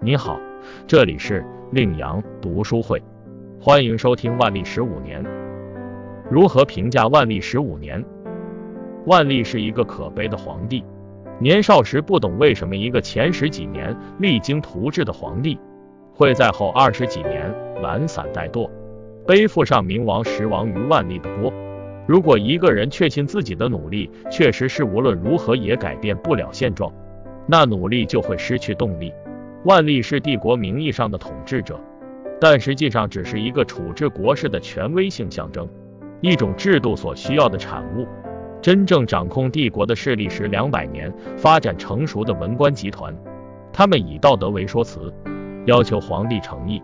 你好，这里是令阳读书会，欢迎收听万历十五年。如何评价万历十五年？万历是一个可悲的皇帝。年少时不懂为什么一个前十几年励精图治的皇帝，会在后二十几年懒散怠惰，背负上明亡实亡于万历的锅。如果一个人确信自己的努力确实是无论如何也改变不了现状，那努力就会失去动力。万历是帝国名义上的统治者，但实际上只是一个处置国事的权威性象征，一种制度所需要的产物。真正掌控帝国的势力是两百年发展成熟的文官集团，他们以道德为说辞，要求皇帝诚意，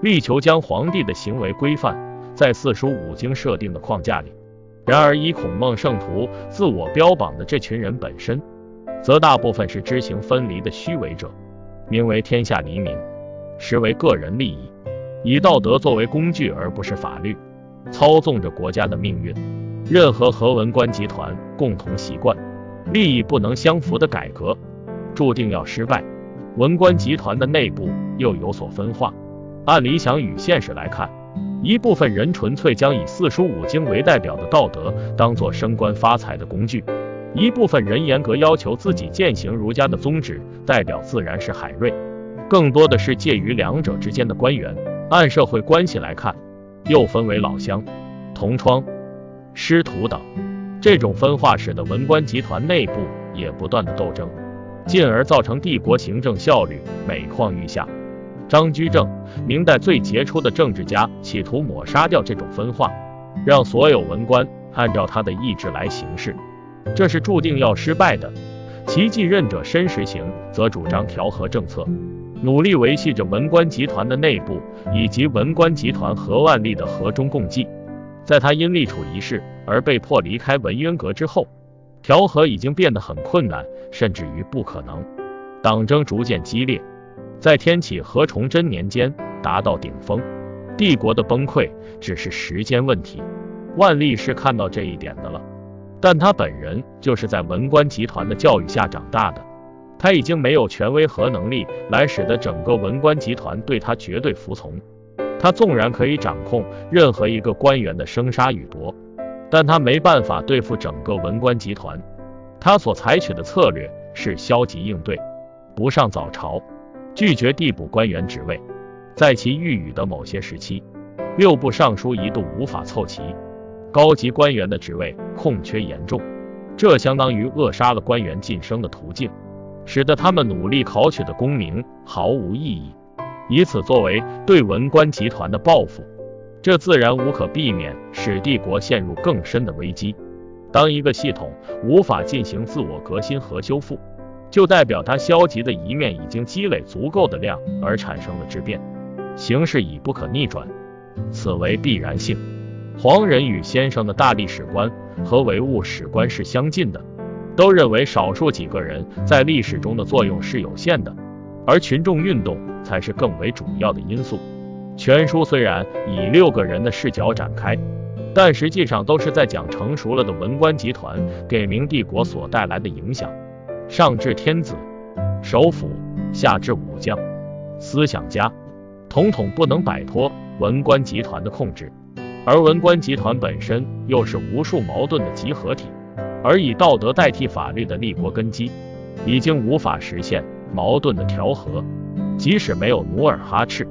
力求将皇帝的行为规范在四书五经设定的框架里。然而，以孔孟圣徒自我标榜的这群人本身，则大部分是知行分离的虚伪者。名为天下黎民，实为个人利益，以道德作为工具而不是法律，操纵着国家的命运。任何和文官集团共同习惯、利益不能相符的改革，注定要失败。文官集团的内部又有所分化。按理想与现实来看，一部分人纯粹将以四书五经为代表的道德当做升官发财的工具。一部分人严格要求自己践行儒家的宗旨，代表自然是海瑞，更多的是介于两者之间的官员。按社会关系来看，又分为老乡、同窗、师徒等。这种分化使得文官集团内部也不断的斗争，进而造成帝国行政效率每况愈下。张居正，明代最杰出的政治家，企图抹杀掉这种分化，让所有文官按照他的意志来行事。这是注定要失败的。其继任者申时行则主张调和政策，努力维系着文官集团的内部以及文官集团和万历的和衷共济。在他因立储一事而被迫离开文渊阁之后，调和已经变得很困难，甚至于不可能。党争逐渐激烈，在天启和崇祯年间达到顶峰，帝国的崩溃只是时间问题。万历是看到这一点的了。但他本人就是在文官集团的教育下长大的，他已经没有权威和能力来使得整个文官集团对他绝对服从。他纵然可以掌控任何一个官员的生杀予夺，但他没办法对付整个文官集团。他所采取的策略是消极应对，不上早朝，拒绝递补官员职位。在其御宇的某些时期，六部尚书一度无法凑齐。高级官员的职位空缺严重，这相当于扼杀了官员晋升的途径，使得他们努力考取的功名毫无意义，以此作为对文官集团的报复。这自然无可避免使帝国陷入更深的危机。当一个系统无法进行自我革新和修复，就代表它消极的一面已经积累足够的量而产生了质变，形势已不可逆转，此为必然性。黄仁宇先生的大历史观和唯物史观是相近的，都认为少数几个人在历史中的作用是有限的，而群众运动才是更为主要的因素。全书虽然以六个人的视角展开，但实际上都是在讲成熟了的文官集团给明帝国所带来的影响。上至天子、首辅，下至武将、思想家，统统不能摆脱文官集团的控制。而文官集团本身又是无数矛盾的集合体，而以道德代替法律的立国根基，已经无法实现矛盾的调和。即使没有努尔哈赤，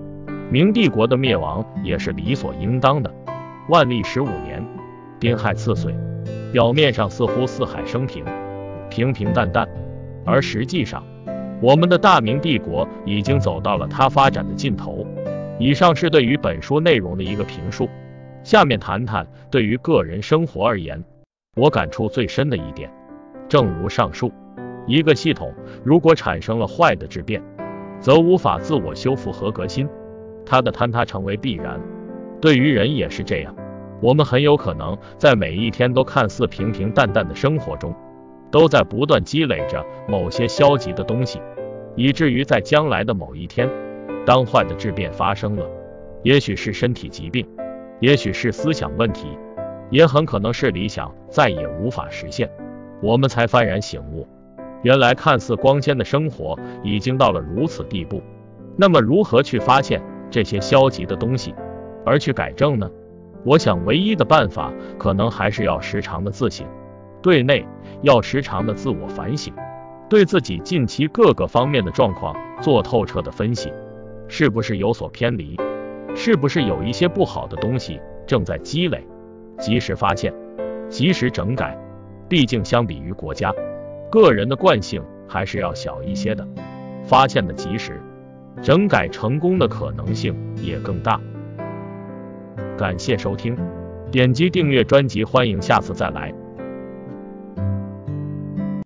明帝国的灭亡也是理所应当的。万历十五年，丁亥次岁，表面上似乎四海升平，平平淡淡，而实际上，我们的大明帝国已经走到了它发展的尽头。以上是对于本书内容的一个评述。下面谈谈对于个人生活而言，我感触最深的一点。正如上述，一个系统如果产生了坏的质变，则无法自我修复和革新，它的坍塌成为必然。对于人也是这样，我们很有可能在每一天都看似平平淡淡的生活中，都在不断积累着某些消极的东西，以至于在将来的某一天，当坏的质变发生了，也许是身体疾病。也许是思想问题，也很可能是理想再也无法实现，我们才幡然醒悟，原来看似光鲜的生活已经到了如此地步。那么如何去发现这些消极的东西，而去改正呢？我想唯一的办法，可能还是要时常的自省，对内要时常的自我反省，对自己近期各个方面的状况做透彻的分析，是不是有所偏离，是不是有一些不好的东西正在积累，及时发现，及时整改。毕竟相比于国家，个人的惯性还是要小一些的，发现的及时，整改成功的可能性也更大。感谢收听，点击订阅专辑，欢迎下次再来。